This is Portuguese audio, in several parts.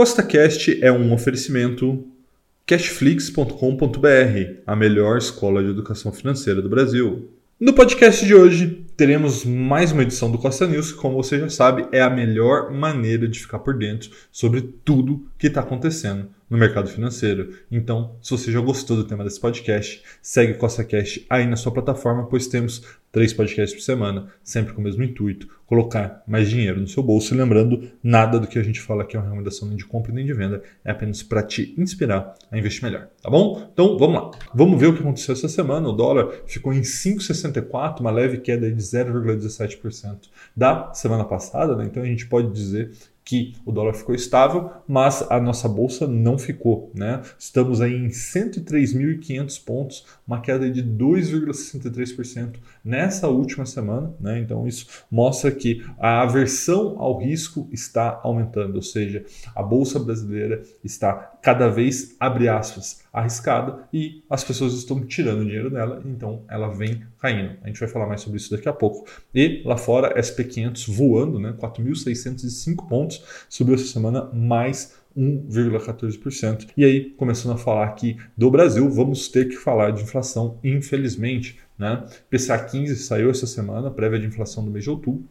CostaCast é um oferecimento cashflix.com.br, a melhor escola de educação financeira do Brasil. No podcast de hoje, teremos mais uma edição do Costa News, que, como você já sabe, é a melhor maneira de ficar por dentro sobre tudo que está acontecendo no mercado financeiro. Então, se você já gostou do tema desse podcast, segue Costa aí na sua plataforma, pois temos três podcasts por semana, sempre com o mesmo intuito, colocar mais dinheiro no seu bolso. E lembrando, nada do que a gente fala aqui é uma recomendação nem de compra nem de venda, é apenas para te inspirar a investir melhor, tá bom? Então, vamos lá. Vamos ver o que aconteceu essa semana. O dólar ficou em 5,64, uma leve queda de 0,17% da semana passada, né? Então a gente pode dizer que o dólar ficou estável, mas a nossa bolsa não ficou. Né? Estamos aí em 103.500 pontos, uma queda de 2,63% nessa última semana. Né? Então, isso mostra que a aversão ao risco está aumentando, ou seja, a bolsa brasileira está cada vez, abre aspas, arriscada e as pessoas estão tirando dinheiro dela, então ela vem caindo. A gente vai falar mais sobre isso daqui a pouco. E lá fora, SP500 voando, né? 4.605 pontos, subiu essa semana mais 1,14%. E aí, começando a falar aqui do Brasil, vamos ter que falar de inflação, infelizmente. Né? PCA 15 saiu essa semana, prévia de inflação do mês de outubro,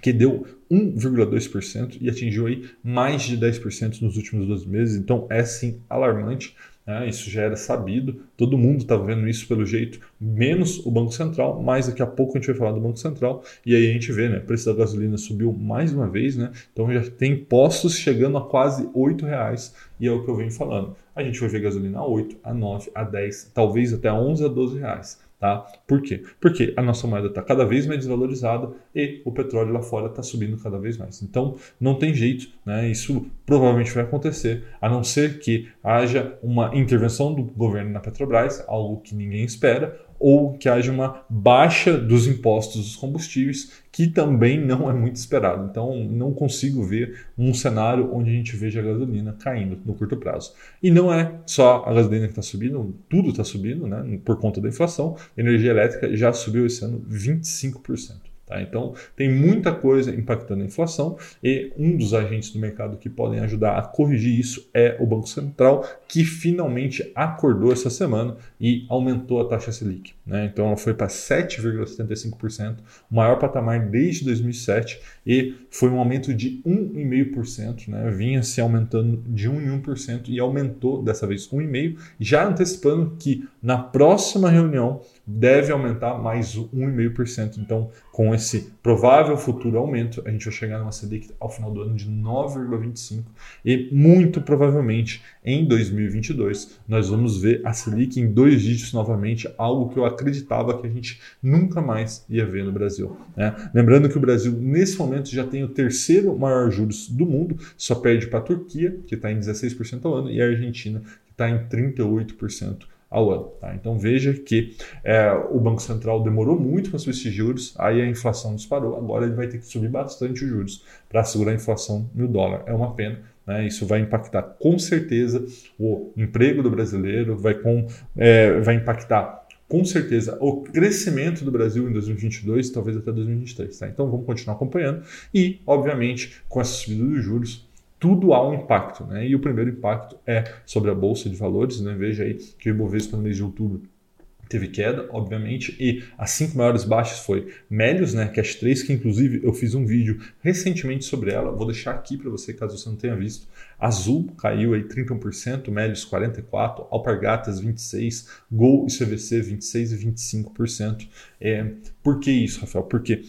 que deu 1,2% e atingiu aí mais de 10% nos últimos 12 meses. Então é sim alarmante. Né? Isso já era sabido, todo mundo estava vendo isso pelo jeito, menos o Banco Central, mas daqui a pouco a gente vai falar do Banco Central, e aí a gente vê, né, o preço da gasolina subiu mais uma vez, né? Então já tem postos chegando a quase R$ reais e é o que eu venho falando. A gente vai ver gasolina a 8, a 9, a 10, talvez até a 11 a 12 reais. Tá? Por quê? Porque a nossa moeda está cada vez mais desvalorizada e o petróleo lá fora está subindo cada vez mais. Então não tem jeito, né? isso provavelmente vai acontecer, a não ser que haja uma intervenção do governo na Petrobras, algo que ninguém espera, ou que haja uma baixa dos impostos dos combustíveis, que também não é muito esperado. Então, não consigo ver um cenário onde a gente veja a gasolina caindo no curto prazo. E não é só a gasolina que está subindo, tudo está subindo né, por conta da inflação. A energia elétrica já subiu esse ano 25%. Tá? Então, tem muita coisa impactando a inflação e um dos agentes do mercado que podem ajudar a corrigir isso é o Banco Central, que finalmente acordou essa semana e aumentou a taxa Selic. Né? Então, ela foi para 7,75%, o maior patamar desde 2007 e foi um aumento de 1,5%. Né? Vinha se aumentando de 1 em 1% e aumentou dessa vez 1,5%, já antecipando que na próxima reunião deve aumentar mais 1,5%. Então, com esse provável futuro aumento, a gente vai chegar numa Selic ao final do ano de 9,25% e muito provavelmente em 2022 nós vamos ver a Selic em dois dígitos novamente, algo que eu acreditava que a gente nunca mais ia ver no Brasil. Né? Lembrando que o Brasil, nesse momento, já tem o terceiro maior juros do mundo, só perde para a Turquia, que está em 16% ao ano, e a Argentina, que está em 38% ao ano. Tá? Então veja que é, o Banco Central demorou muito para subir esses juros, aí a inflação disparou, agora ele vai ter que subir bastante os juros para segurar a inflação no dólar. É uma pena. Né? Isso vai impactar com certeza o emprego do brasileiro, vai, com, é, vai impactar com certeza o crescimento do Brasil em 2022, talvez até 2023. Tá? Então vamos continuar acompanhando e, obviamente, com essa subida dos juros, tudo há um impacto. Né? E o primeiro impacto é sobre a Bolsa de Valores. Né? Veja aí que o Ibovespa no mês de outubro teve queda, obviamente, e as cinco maiores baixas foi Melios, né, Cash 3, que inclusive eu fiz um vídeo recentemente sobre ela, vou deixar aqui para você caso você não tenha visto. Azul caiu aí 31%, Melios 44%, Alpargatas 26%, Gol e CVC 26% e 25%. É, por que isso, Rafael? Porque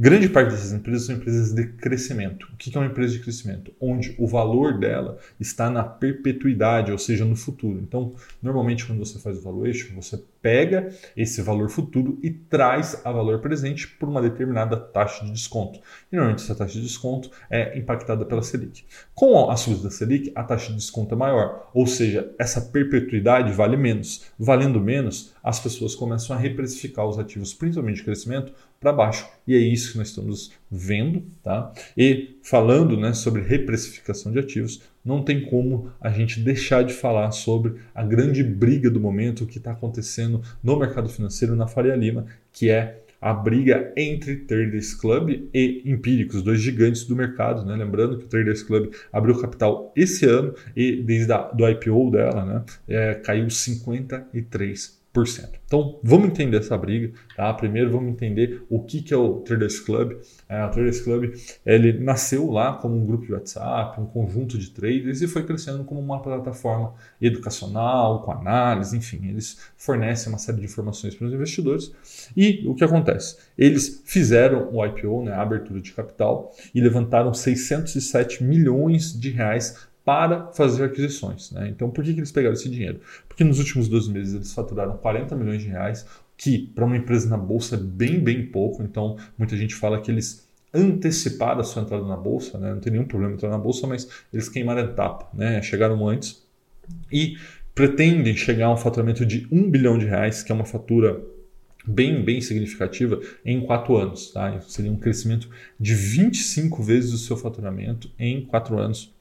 Grande parte dessas empresas são empresas de crescimento. O que é uma empresa de crescimento? Onde o valor dela está na perpetuidade, ou seja, no futuro. Então, normalmente, quando você faz o valuation, você pega esse valor futuro e traz a valor presente por uma determinada taxa de desconto. E normalmente, essa taxa de desconto é impactada pela Selic. Com a subida da Selic, a taxa de desconto é maior, ou seja, essa perpetuidade vale menos. Valendo menos, as pessoas começam a reprecificar os ativos, principalmente de crescimento, para baixo. E é isso que nós estamos vendo. Tá? E falando né, sobre reprecificação de ativos, não tem como a gente deixar de falar sobre a grande briga do momento, que está acontecendo no mercado financeiro, na Faria Lima, que é a briga entre Traders Club e Empíricos, dois gigantes do mercado. Né? Lembrando que o Traders Club abriu capital esse ano e desde a, do IPO dela né, é, caiu 53%. Então, vamos entender essa briga. Tá? Primeiro, vamos entender o que, que é o Traders Club. É, o Traders Club ele nasceu lá como um grupo de WhatsApp, um conjunto de traders e foi crescendo como uma plataforma educacional, com análise, enfim. Eles fornecem uma série de informações para os investidores. E o que acontece? Eles fizeram o IPO, né, a abertura de capital, e levantaram 607 milhões de reais para fazer aquisições. Né? Então, por que, que eles pegaram esse dinheiro? Porque nos últimos 12 meses eles faturaram 40 milhões de reais, que para uma empresa na bolsa é bem, bem pouco. Então, muita gente fala que eles anteciparam a sua entrada na bolsa, né? não tem nenhum problema entrar na bolsa, mas eles queimaram a etapa, né? chegaram antes e pretendem chegar a um faturamento de 1 bilhão de reais, que é uma fatura bem, bem significativa em quatro anos. Tá? Seria um crescimento de 25 vezes o seu faturamento em quatro anos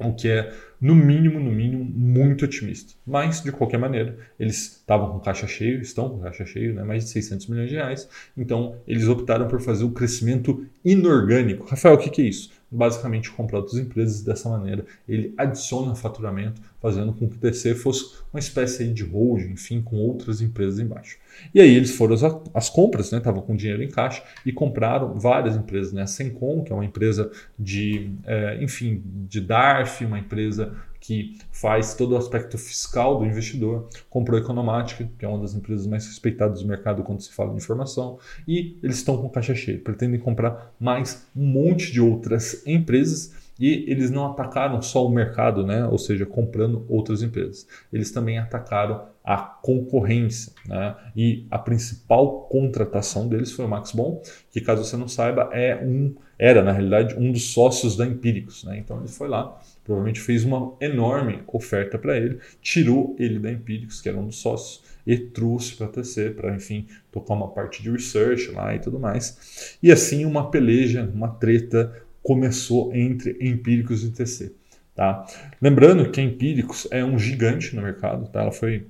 o que é, no mínimo, no mínimo, muito otimista. Mas, de qualquer maneira, eles estavam com caixa cheio, estão com caixa cheio, né, mais de 600 milhões de reais, então eles optaram por fazer o crescimento inorgânico. Rafael, o que, que é isso? Basicamente, comprar outras empresas dessa maneira, ele adiciona faturamento, fazendo com que o TC fosse uma espécie de holding, enfim, com outras empresas embaixo. E aí eles foram às, compras, né? Estavam com dinheiro em caixa e compraram várias empresas, né? A Sencom, que é uma empresa de, é, enfim, de DARF, uma empresa que faz todo o aspecto fiscal do investidor, comprou a Economática, que é uma das empresas mais respeitadas do mercado quando se fala de informação, e eles estão com caixa cheia, pretendem comprar mais um monte de outras empresas e eles não atacaram só o mercado, né? ou seja, comprando outras empresas. Eles também atacaram a concorrência. Né? E a principal contratação deles foi o Max Bon, que caso você não saiba, é um, era na realidade um dos sócios da Empíricos. Né? Então ele foi lá, provavelmente fez uma enorme oferta para ele, tirou ele da Empíricos, que era um dos sócios, e trouxe para a TC, para enfim tocar uma parte de research lá e tudo mais. E assim uma peleja, uma treta começou entre Empíricos e TC. Tá? Lembrando que a Empíricos é um gigante no mercado, tá? ela foi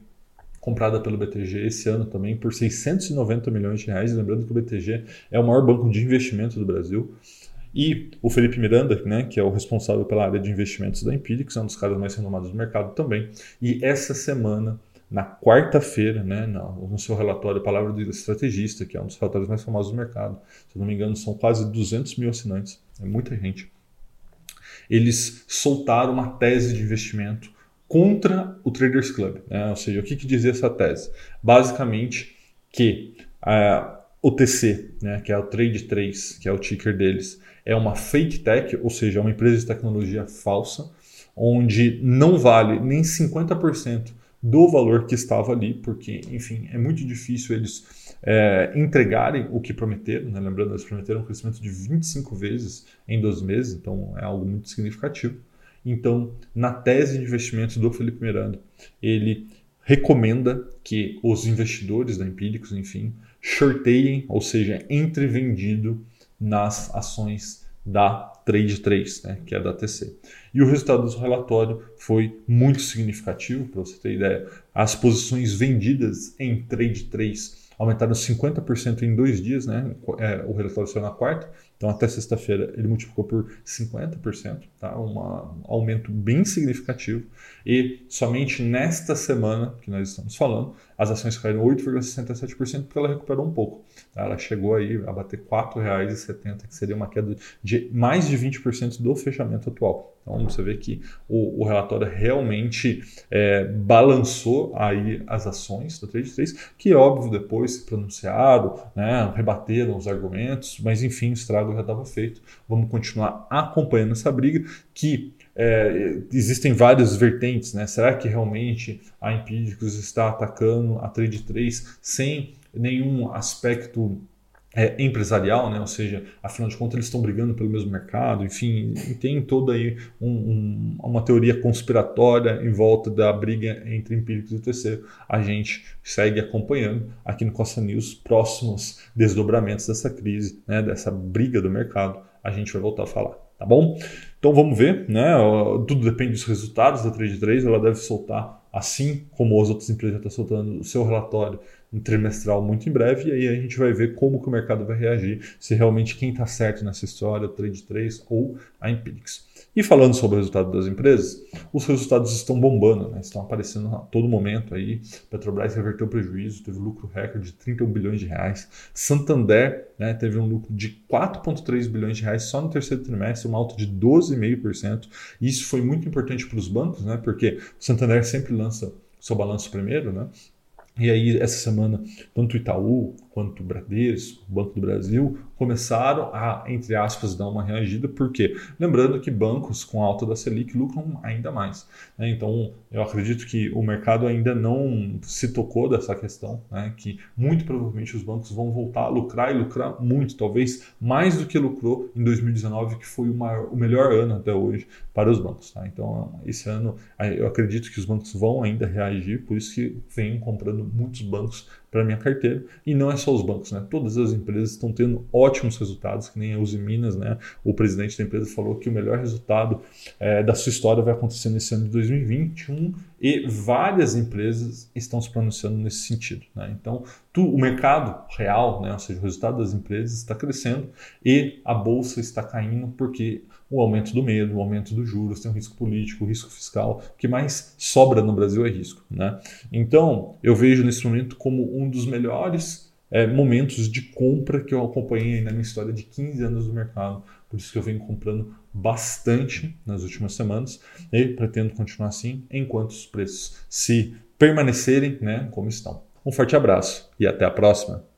comprada pelo BTG esse ano também por 690 milhões de reais. Lembrando que o BTG é o maior banco de investimento do Brasil. E o Felipe Miranda, né, que é o responsável pela área de investimentos da Empíricos, é um dos caras mais renomados do mercado também. E essa semana, na quarta-feira, né, no seu relatório Palavra do Estrategista, que é um dos relatórios mais famosos do mercado, se não me engano, são quase 200 mil assinantes é muita gente. Eles soltaram uma tese de investimento contra o Traders Club. Né? Ou seja, o que, que dizia essa tese? Basicamente que uh, o TC, né, que é o Trade 3, que é o ticker deles, é uma fake tech, ou seja, é uma empresa de tecnologia falsa, onde não vale nem 50% do valor que estava ali, porque, enfim, é muito difícil eles é, entregarem o que prometeram. Né? Lembrando, eles prometeram um crescimento de 25 vezes em 12 meses, então é algo muito significativo. Então, na tese de investimentos do Felipe Miranda, ele recomenda que os investidores da Empíricos, enfim, shorteiem, ou seja, entre vendido nas ações da Trade 3, né, que é da TC. E o resultado do relatório foi muito significativo, para você ter ideia. As posições vendidas em Trade 3 aumentaram 50% em dois dias, né? É, o relatório saiu na quarta, então até sexta-feira ele multiplicou por 50%, tá? Um aumento bem significativo. E somente nesta semana que nós estamos falando, as ações caíram 8,67% porque ela recuperou um pouco. Tá? Ela chegou aí a bater R$ 4,70, que seria uma queda de mais de 20% do fechamento atual. Então você vê que o, o relatório realmente é, balançou aí as ações da Trade 3, que óbvio depois se pronunciaram, né, rebateram os argumentos, mas enfim, o estrago já estava feito. Vamos continuar acompanhando essa briga que é, existem várias vertentes, né? Será que realmente a Empíricos está atacando a Trade 3 sem nenhum aspecto é, empresarial, né? ou seja, afinal de contas eles estão brigando pelo mesmo mercado, enfim, tem toda aí um, um, uma teoria conspiratória em volta da briga entre empíricos e TC. A gente segue acompanhando aqui no Costa News próximos desdobramentos dessa crise, né? dessa briga do mercado, a gente vai voltar a falar, tá bom? Então vamos ver, né? Tudo depende dos resultados da Trade 3, ela deve soltar assim como as outras empresas já estão soltando o seu relatório um trimestral muito em breve, e aí a gente vai ver como que o mercado vai reagir, se realmente quem está certo nessa história, o Trade 3 ou a Empirix. E falando sobre o resultado das empresas, os resultados estão bombando, né? estão aparecendo a todo momento aí. Petrobras reverteu prejuízo, teve lucro recorde de 31 bilhões de reais. Santander né, teve um lucro de 4,3 bilhões de reais só no terceiro trimestre, uma alta de 12,5%. E isso foi muito importante para os bancos, né? porque o Santander sempre lança seu balanço primeiro, né? E aí, essa semana, tanto Itaú quanto o Bradesco, o Banco do Brasil, começaram a, entre aspas, dar uma reagida, porque lembrando que bancos com alta da Selic lucram ainda mais. Né? Então, eu acredito que o mercado ainda não se tocou dessa questão, né? que muito provavelmente os bancos vão voltar a lucrar e lucrar muito, talvez mais do que lucrou em 2019, que foi o, maior, o melhor ano até hoje para os bancos. Tá? Então, esse ano, eu acredito que os bancos vão ainda reagir, por isso que venho comprando muitos bancos para minha carteira. E não é só os bancos, né? Todas as empresas estão tendo ótimos resultados, que nem a Uzi Minas, né? O presidente da empresa falou que o melhor resultado é, da sua história vai acontecer nesse ano de 2021 e várias empresas estão se pronunciando nesse sentido. Né? Então, tu, o mercado real, né? ou seja, o resultado das empresas está crescendo e a bolsa está caindo porque o aumento do medo, o aumento dos juros, tem o risco político, o risco fiscal. O que mais sobra no Brasil é risco. Né? Então, eu vejo nesse momento como um dos melhores é, momentos de compra que eu acompanhei na minha história de 15 anos do mercado. Por isso que eu venho comprando bastante nas últimas semanas e pretendo continuar assim enquanto os preços se permanecerem né, como estão. Um forte abraço e até a próxima!